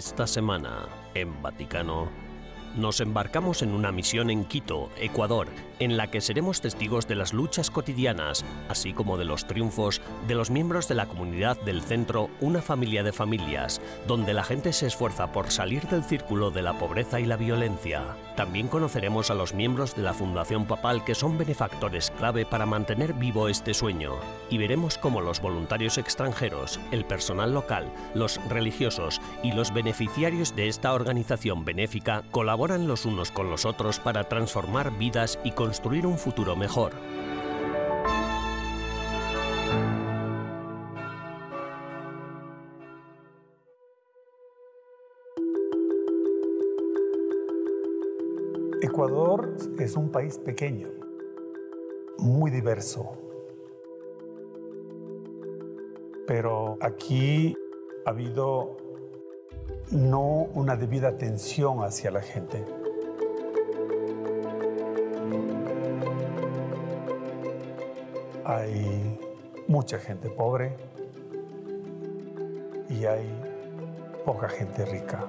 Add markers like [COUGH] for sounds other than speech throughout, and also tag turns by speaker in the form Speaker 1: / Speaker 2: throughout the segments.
Speaker 1: Esta semana, en Vaticano, nos embarcamos en una misión en Quito, Ecuador, en la que seremos testigos de las luchas cotidianas, así como de los triunfos de los miembros de la comunidad del centro Una familia de familias, donde la gente se esfuerza por salir del círculo de la pobreza y la violencia. También conoceremos a los miembros de la Fundación Papal que son benefactores clave para mantener vivo este sueño, y veremos cómo los voluntarios extranjeros, el personal local, los religiosos y los beneficiarios de esta organización benéfica colaboran los unos con los otros para transformar vidas y construir un futuro mejor.
Speaker 2: Ecuador es un país pequeño, muy diverso, pero aquí ha habido no una debida atención hacia la gente. Hay mucha gente pobre y hay poca gente rica.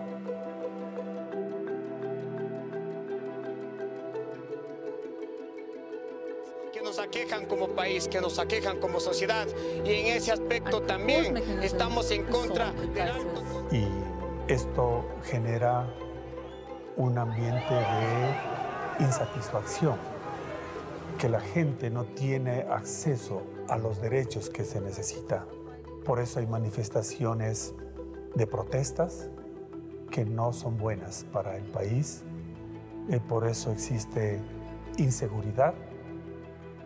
Speaker 3: Aquejan como país, que nos aquejan como sociedad y en ese aspecto también estamos en contra del alto.
Speaker 2: Y esto genera un ambiente de insatisfacción, que la gente no tiene acceso a los derechos que se necesita. Por eso hay manifestaciones de protestas que no son buenas para el país. Y por eso existe inseguridad,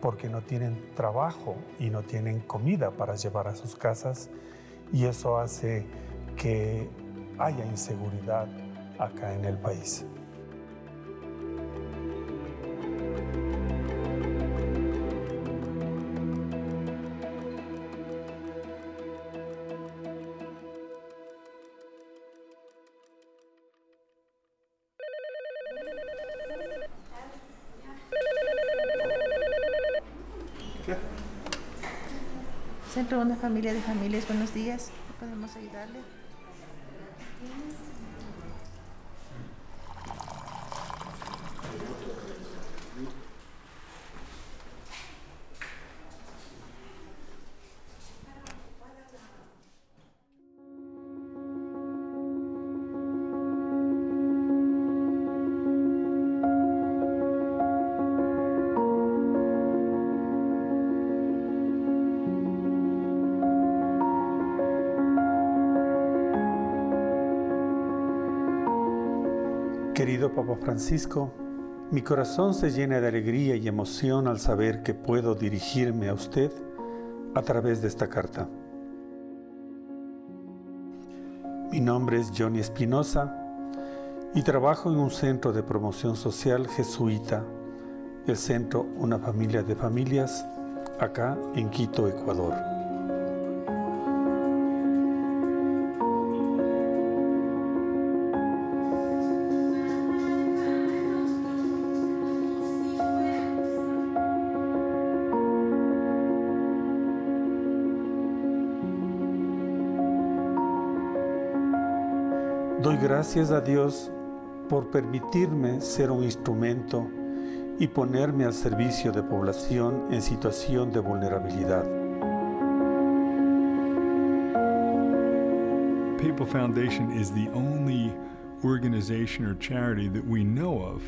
Speaker 2: porque no tienen trabajo y no tienen comida para llevar a sus casas. Y eso hace que haya inseguridad acá en el país.
Speaker 4: Centro Una Familia de Familias, buenos días. ¿Podemos ayudarle?
Speaker 2: Querido Papa Francisco, mi corazón se llena de alegría y emoción al saber que puedo dirigirme a usted a través de esta carta. Mi nombre es Johnny Espinosa y trabajo en un centro de promoción social jesuita, el centro Una Familia de Familias, acá en Quito, Ecuador. Doy gracias a Dios por permitirme ser un instrumento y ponerme al servicio de población en situación de vulnerabilidad.
Speaker 5: Papal Foundation is the only organization or charity that we know of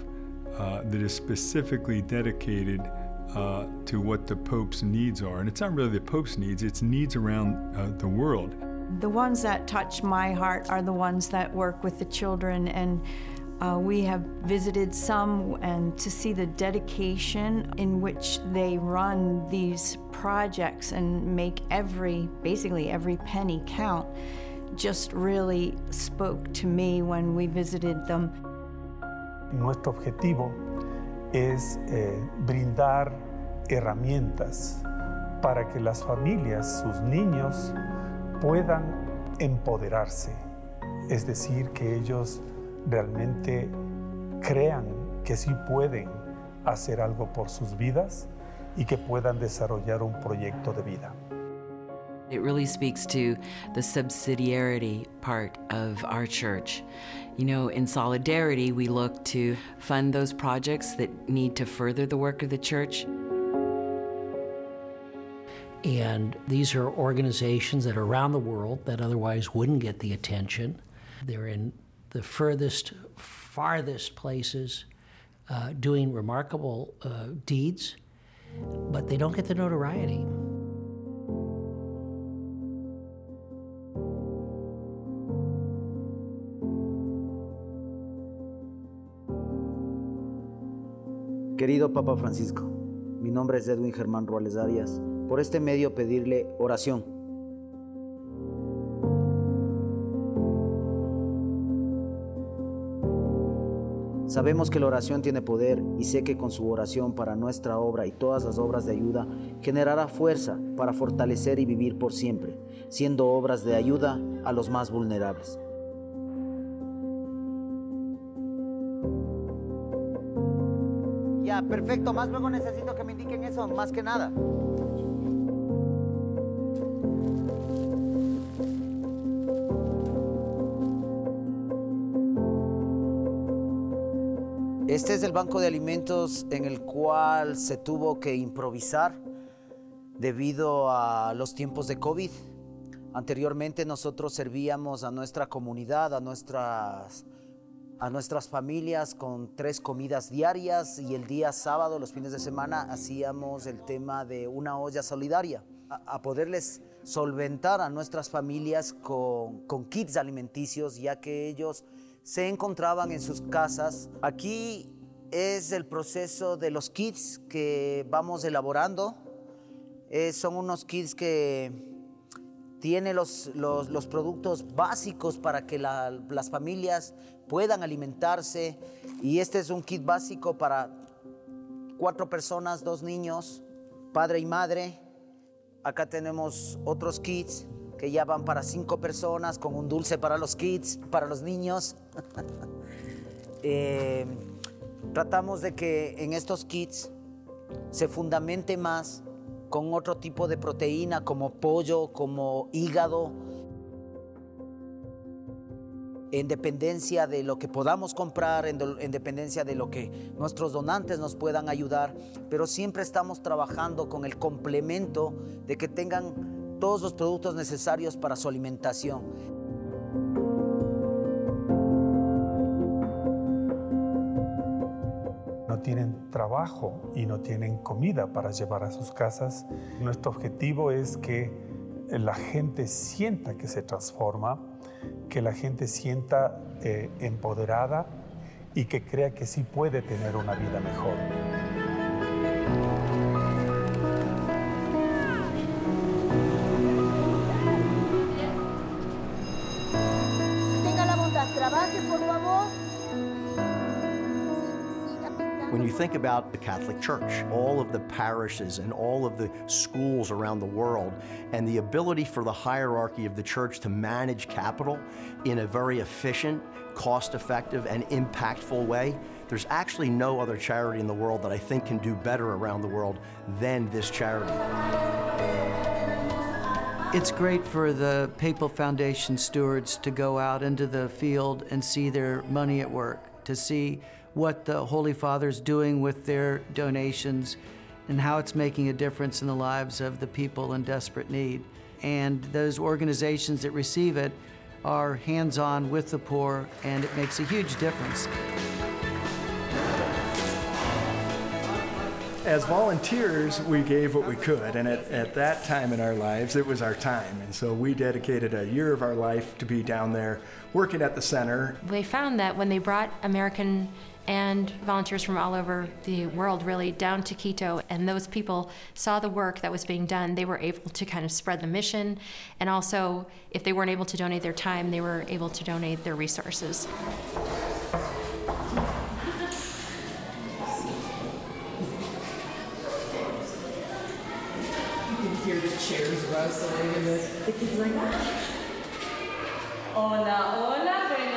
Speaker 5: uh, that is specifically dedicated uh, to what the Pope's needs are. And it's not really the Pope's needs, it's needs around uh, the world.
Speaker 6: The ones that touch my heart are the ones that work with the children, and uh, we have visited some, and to see the dedication in which they run these projects and make every, basically every penny count, just really spoke to me when we visited them.
Speaker 2: Nuestro objetivo es eh, brindar herramientas para que las familias, sus niños, puedan empoderarse, es decir, que ellos realmente crean que sí pueden hacer algo por sus vidas y que puedan desarrollar un proyecto de vida.
Speaker 7: It really speaks to the subsidiarity part of our church. You know, in solidarity, we look to fund those projects that need to further the work of the church.
Speaker 8: And these are organizations that are around the world that otherwise wouldn't get the attention. They're in the furthest, farthest places uh, doing remarkable uh, deeds, but they don't get the notoriety.
Speaker 9: Querido Papa Francisco, mi nombre es Edwin Germán Ruales Arias. Por este medio pedirle oración. Sabemos que la oración tiene poder y sé que con su oración para nuestra obra y todas las obras de ayuda generará fuerza para fortalecer y vivir por siempre, siendo obras de ayuda a los más vulnerables. Ya, perfecto. Más luego necesito que me indiquen eso, más que nada. Este es el banco de alimentos en el cual se tuvo que improvisar debido a los tiempos de COVID. Anteriormente nosotros servíamos a nuestra comunidad, a nuestras a nuestras familias con tres comidas diarias y el día sábado, los fines de semana, hacíamos el tema de una olla solidaria, a, poderles solventar a nuestras familias con, con kits alimenticios, ya que ellos se encontraban en sus casas. Aquí es el proceso de los kits que vamos elaborando. Eh, son unos kits que tiene los, los, productos básicos para que las familias puedan alimentarse. Y este es un kit básico para cuatro personas, dos niños, padre y madre. Acá tenemos otros kits que ya van para cinco personas, con un dulce para los kids, para los niños. [LAUGHS] Eh, tratamos de que en estos kits se fundamente más con otro tipo de proteína como pollo, como hígado, en dependencia de lo que podamos comprar, en, dependencia de lo que nuestros donantes nos puedan ayudar, pero siempre estamos trabajando con el complemento de que tengan todos los productos necesarios para su alimentación.
Speaker 2: No tienen trabajo y no tienen comida para llevar a sus casas. Nuestro objetivo es que la gente sienta que se transforma, que la gente sienta eh, empoderada y que crea que sí puede tener una vida mejor.
Speaker 10: Think about the Catholic Church, all of the parishes and all of the schools around the world, and the ability for the hierarchy of the church to manage capital in a very efficient, cost effective, and impactful way, there's actually no other charity in the world that I think can do better around the world than this charity.
Speaker 11: It's great for the Papal Foundation stewards to go out into the field and see their money at work, to see what the Holy Father's doing with their donations and how it's making a difference in the lives of the people in desperate need. And those organizations that receive it are hands on with the poor, and it makes a huge difference.
Speaker 12: As volunteers, we gave what we could, and at, at that time in our lives, it was our time. And so we dedicated a year of our life to be down there working at the center.
Speaker 13: We found that when they brought American and volunteers from all over the world really down to Quito. And those people saw the work that was being done. They were able to kind of spread the mission. And also, if they weren't able to donate their time, they were able to donate their resources.
Speaker 14: You can hear the chairs rustling and the, the kids like. Hola, hola,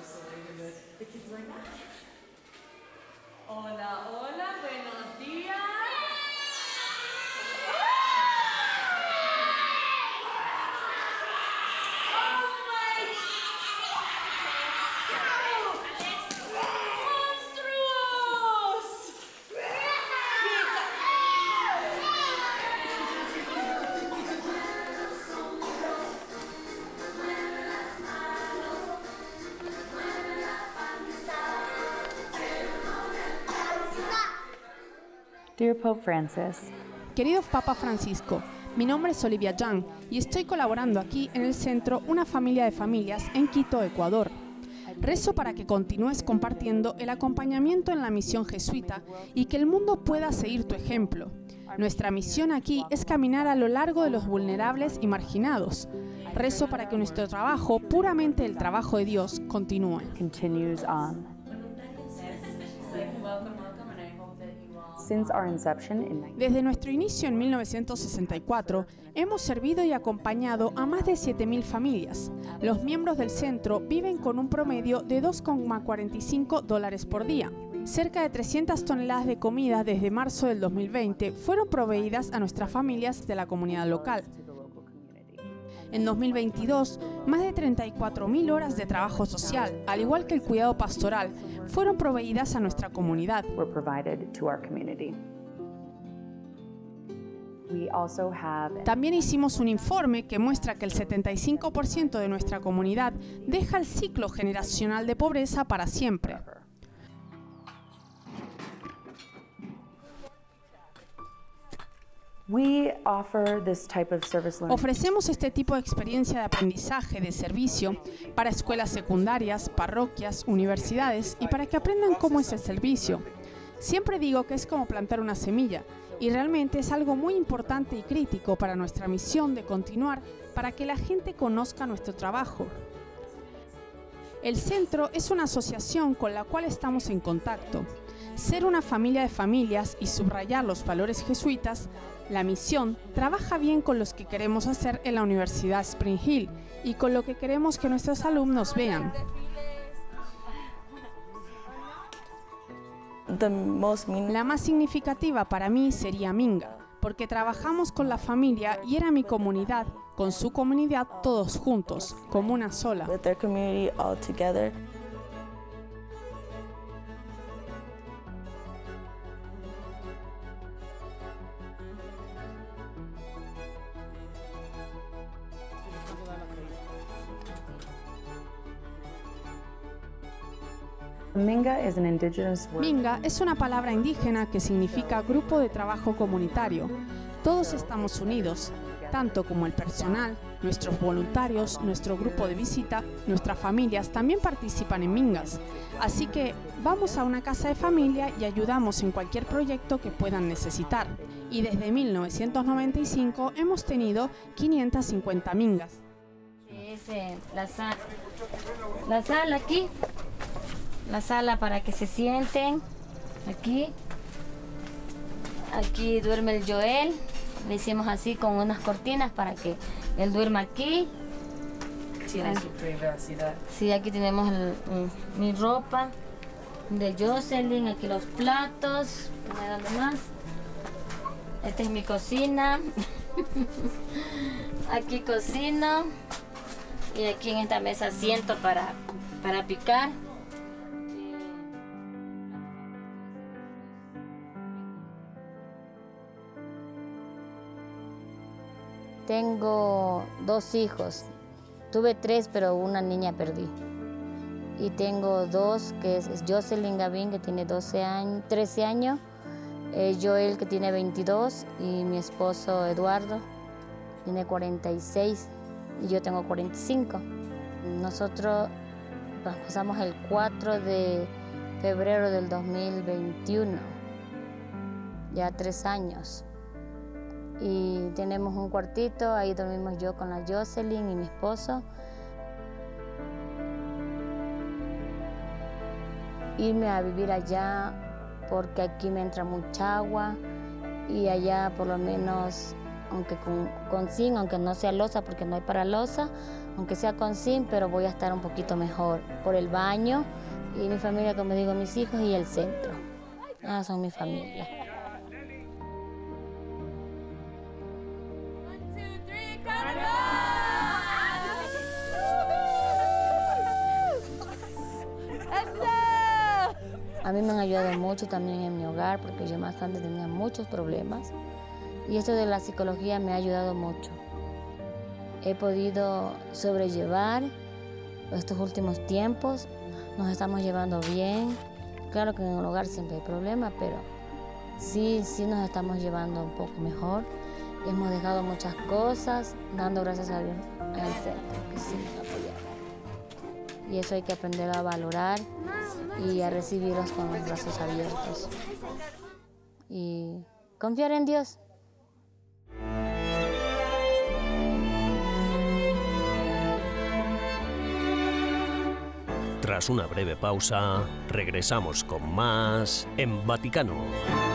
Speaker 14: isolated, the kids were
Speaker 15: like, ah. Pope Francis,
Speaker 16: Querido Papa Francisco, mi nombre es Olivia Yang y estoy colaborando aquí en el centro Una Familia de Familias en Quito, Ecuador. Rezo para que continúes compartiendo el acompañamiento en la misión jesuita y que el mundo pueda seguir tu ejemplo. Nuestra misión aquí es caminar a lo largo de los vulnerables y marginados. Rezo para que nuestro trabajo, puramente el trabajo de Dios, continúe. Desde nuestro inicio en 1964, hemos servido y acompañado a más de 7.000 familias. Los miembros del centro viven con un promedio de 2,45 dólares por día. Cerca de 300 toneladas de comida desde marzo del 2020 fueron proveídas a nuestras familias de la comunidad local. En 2022, más de 34.000 horas de trabajo social, al igual que el cuidado pastoral, fueron proveídas a nuestra comunidad. También hicimos un informe que muestra que el 75% de nuestra comunidad deja el ciclo generacional de pobreza para siempre. Ofrecemos este tipo de experiencia de aprendizaje, de servicio, para escuelas secundarias, parroquias, universidades y para que aprendan cómo es el servicio. Siempre digo que es como plantar una semilla y realmente es algo muy importante y crítico para nuestra misión de continuar para que la gente conozca nuestro trabajo. El centro es una asociación con la cual estamos en contacto. Ser una familia de familias y subrayar los valores jesuitas, la misión trabaja bien con los que queremos hacer en la Universidad Spring Hill y con lo que queremos que nuestros alumnos vean. La más significativa para mí sería Minga, porque trabajamos con la familia y era mi comunidad, con su comunidad todos juntos, como una sola.
Speaker 15: Minga is an indigenous word
Speaker 16: Minga es una palabra indígena que significa grupo de trabajo comunitario. Todos estamos unidos, tanto como el personal, nuestros voluntarios, nuestro grupo de visita, nuestras familias también participan en Mingas. Así que vamos a una casa de familia y ayudamos en cualquier proyecto que puedan necesitar. Y desde 1995 hemos tenido 550 Mingas.
Speaker 17: Es eh, la sala. La sala aquí. La sala para que se sienten. Aquí. Aquí duerme el Joel. Le hicimos así con unas cortinas para que él duerma aquí.
Speaker 14: Tiene
Speaker 17: Ah.
Speaker 14: su privacidad.
Speaker 17: Sí, aquí tenemos el- mi ropa de Jocelyn, aquí los platos, dónde más. Esta es mi cocina. [LAUGHS] aquí cocino. Y aquí en esta mesa siento para, para picar. Tengo dos hijos. Tuve tres, pero una niña perdí. Y tengo dos, que es, Jocelyn Gavín, que tiene 12 años, 13 años, eh, Joel, que tiene 22, y mi esposo Eduardo, tiene 46 y yo tengo 45. Nosotros nos el 4 de febrero del 2021, ya tres años. Y tenemos un cuartito, ahí dormimos yo con la Jocelyn y mi esposo. Irme a vivir allá porque aquí me entra mucha agua y allá por lo menos, aunque con, con zinc, aunque no sea losa porque no hay para losa, aunque sea con zinc, pero voy a estar un poquito mejor por el baño y mi familia, como digo, mis hijos y el centro. Ah, son mi familia. Me han ayudado mucho también en mi hogar porque yo más antes tenía muchos problemas y esto de la psicología me ha ayudado mucho. He podido sobrellevar estos últimos tiempos, nos estamos llevando bien. Claro que en el hogar siempre hay problemas, pero sí, sí nos estamos llevando un poco mejor. Hemos dejado muchas cosas, dando gracias a Dios al centro, que sí nos apoyado. Y eso hay que aprender a valorar y a recibirlos con los brazos abiertos. Y confiar en Dios.
Speaker 1: Tras una breve pausa, regresamos con más en Vaticano.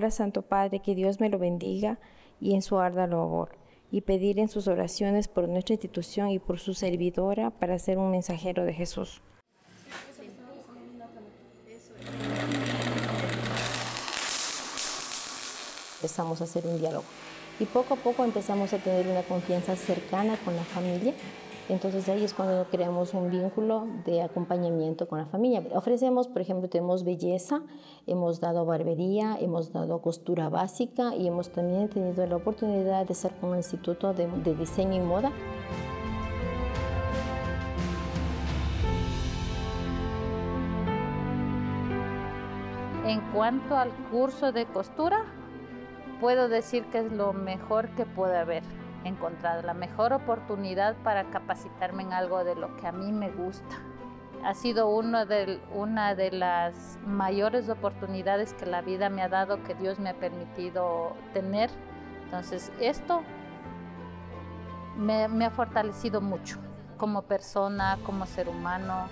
Speaker 18: Ahora, Santo Padre, que Dios me lo bendiga y en su arda labor, y pedir en sus oraciones por nuestra institución y por su servidora para ser un mensajero de Jesús. Empezamos a hacer un diálogo y poco a poco empezamos a tener una confianza cercana con la familia entonces ahí es cuando creamos un vínculo de acompañamiento con la familia. Ofrecemos, por ejemplo, tenemos belleza, hemos dado barbería, hemos dado costura básica y hemos también tenido la oportunidad de estar con el Instituto de, de Diseño y Moda.
Speaker 19: En cuanto al curso de costura, puedo decir que es lo mejor que puede haber encontrado, la mejor oportunidad para capacitarme en algo de lo que a mí me gusta. Ha sido uno de, una de las mayores oportunidades que la vida me ha dado, que Dios me ha permitido tener. Entonces, esto me, me ha fortalecido mucho como persona, como ser humano,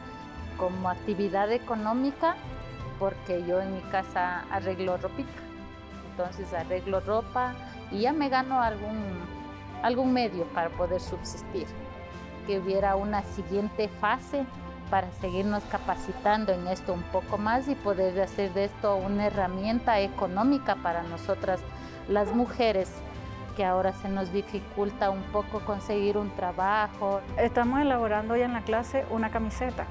Speaker 19: como actividad económica, porque yo en mi casa arreglo ropita. Entonces arreglo ropa y ya me gano algún algún medio para poder subsistir, que hubiera una siguiente fase para seguirnos capacitando en esto un poco más y poder hacer de esto una herramienta económica para nosotras las mujeres que ahora se nos dificulta un poco conseguir un trabajo.
Speaker 20: Estamos elaborando hoy en la clase una camiseta,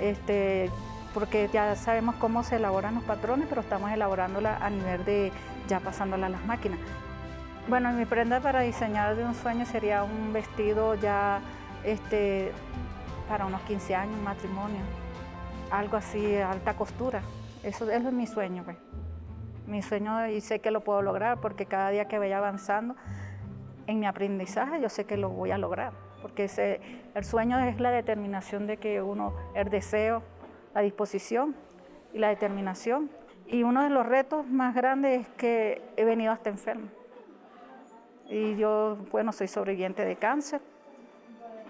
Speaker 20: este, porque ya sabemos cómo se elaboran los patrones, pero estamos elaborándola a nivel de ya pasándola a las máquinas. Bueno, mi prenda para diseñar de un sueño sería un vestido ya este, para unos 15 años, un matrimonio. Algo así, alta costura. Eso, es mi sueño. Pues. Mi sueño y sé que lo puedo lograr porque cada día que vaya avanzando en mi aprendizaje yo sé que lo voy a lograr. Porque el sueño es la determinación de que uno, el deseo, la disposición y la determinación. Y uno de los retos más grandes es que he venido hasta enfermo. Y yo, bueno, soy sobreviviente de cáncer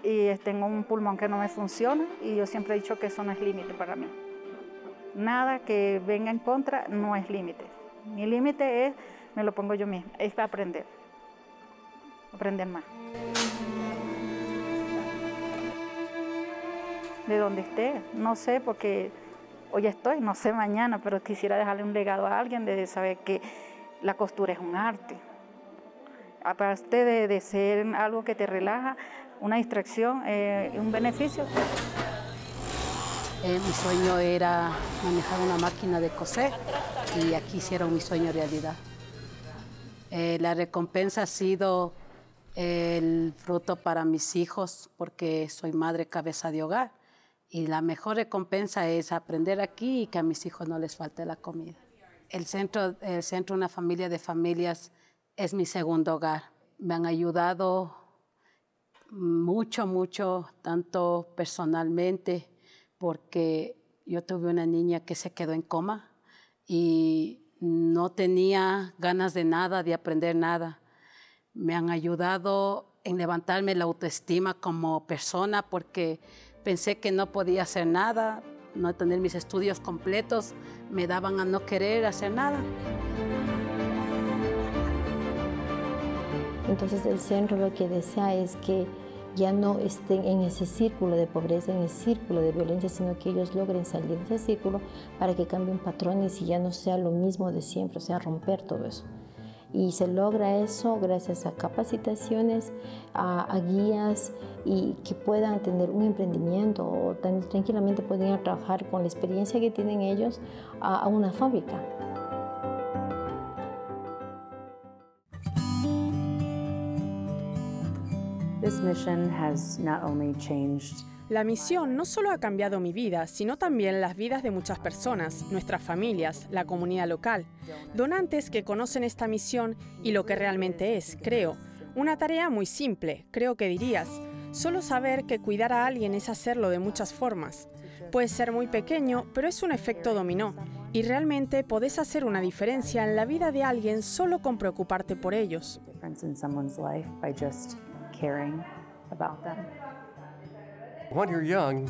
Speaker 20: y tengo un pulmón que no me funciona y yo siempre he dicho que eso no es límite para mí. Nada que venga en contra no es límite. Mi límite es, me lo pongo yo misma, es aprender, aprender más. De donde esté, no sé, porque hoy estoy, no sé mañana, pero quisiera dejarle un legado a alguien de saber que la costura es un arte aparte de, ser algo que te relaja, una distracción, eh, un beneficio.
Speaker 21: Eh, mi sueño era manejar una máquina de coser y aquí hicieron mi sueño realidad.
Speaker 22: Eh, la recompensa ha sido el fruto para mis hijos porque soy madre cabeza de hogar. Y la mejor recompensa es aprender aquí y que a mis hijos no les falte la comida. El centro, el centro Una Familia de Familias es mi segundo hogar. Me han ayudado mucho, mucho, tanto personalmente, porque yo tuve una niña que se quedó en coma y no tenía ganas de nada, de aprender nada. Me han ayudado en levantarme la autoestima como persona porque pensé que no podía hacer nada, no tener mis estudios completos, me daban a no querer hacer nada.
Speaker 18: Entonces el centro lo que desea es que ya no estén en ese círculo de pobreza, en ese círculo de violencia, sino que ellos logren salir de ese círculo para que cambien patrones y ya no sea lo mismo de siempre, o sea, romper todo eso. Y se logra eso gracias a capacitaciones, a, guías y que puedan tener un emprendimiento o también tranquilamente pueden trabajar con la experiencia que tienen ellos a una fábrica.
Speaker 21: La misión no solo ha cambiado mi vida, sino también las vidas de muchas personas, nuestras familias, la comunidad local, donantes que conocen esta misión y lo que realmente es, creo. Una tarea muy simple, creo que dirías. Solo saber que cuidar a alguien es hacerlo de muchas formas. Puede ser muy pequeño, pero es un efecto dominó. Y realmente podés hacer una diferencia en la vida de alguien solo con preocuparte por ellos
Speaker 23: caring about them. When you're young,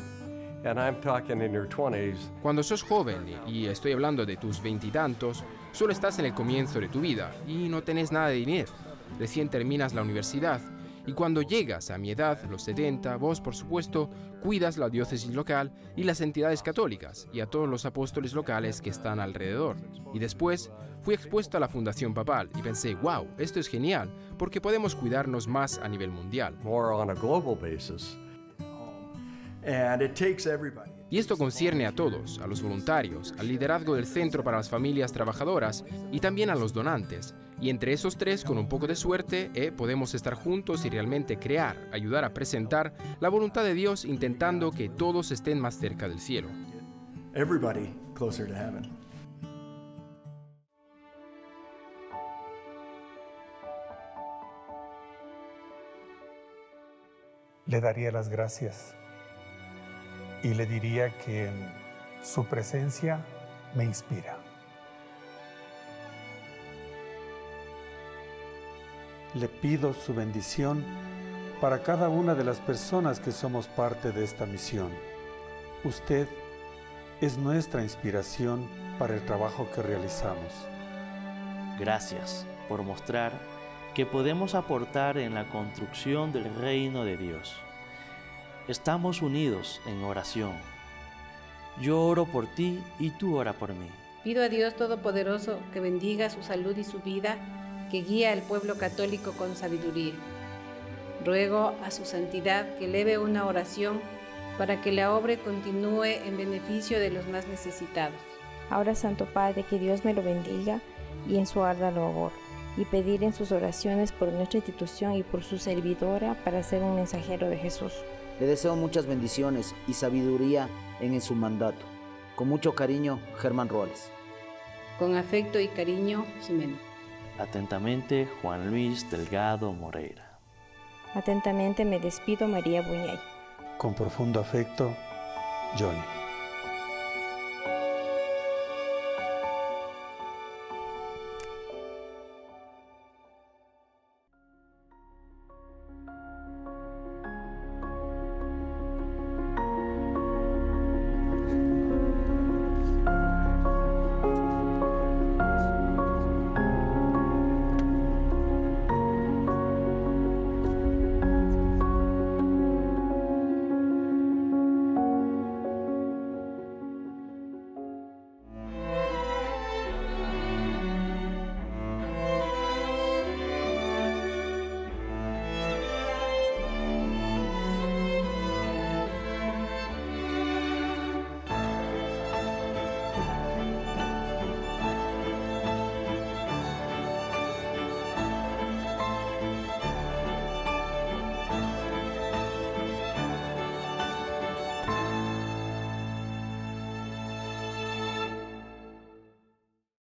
Speaker 23: and I'm talking in your 20s,
Speaker 24: Cuando sos joven, y estoy hablando de tus veintitantos, solo estás en el comienzo de tu vida y no tenés nada de dinero. Recién terminas la universidad y cuando llegas a mi edad, los 70, vos por supuesto cuidas la diócesis local y las entidades católicas y a todos los apóstoles locales que están alrededor. Y después fui expuesto a la Fundación Papal y pensé, wow, esto es genial, porque podemos cuidarnos más a nivel mundial. Y esto concierne a todos, a los voluntarios, al liderazgo del Centro para las Familias Trabajadoras y también a los donantes. Y entre esos tres, con un poco de suerte, eh, podemos estar juntos y realmente crear, ayudar a presentar la voluntad de Dios intentando que todos estén más cerca del cielo.
Speaker 12: Everybody closer to heaven.
Speaker 2: Le daría las gracias y le diría que su presencia me inspira. Le pido su bendición para cada una de las personas que somos parte de esta misión. Usted es nuestra inspiración para el trabajo que realizamos.
Speaker 25: Gracias por mostrar que podemos aportar en la construcción del reino de Dios. Estamos unidos en oración. Yo oro por ti y tú ora por mí.
Speaker 26: Pido a Dios Todopoderoso que bendiga su salud y su vida que guía al pueblo católico con sabiduría. Ruego a su santidad que eleve una oración para que la obra continúe en beneficio de los más necesitados.
Speaker 18: Ahora, Santo Padre, que Dios me lo bendiga y en su arda labor, y pedir en sus oraciones por nuestra institución y por su servidora para ser un mensajero de Jesús.
Speaker 9: Le deseo muchas bendiciones y sabiduría en su mandato. Con mucho cariño, Germán Roales.
Speaker 26: Con afecto y cariño, Jimena.
Speaker 25: Atentamente, Juan Luis Delgado Moreira.
Speaker 18: Atentamente me despido, María Buñay.
Speaker 2: Con profundo afecto, Johnny.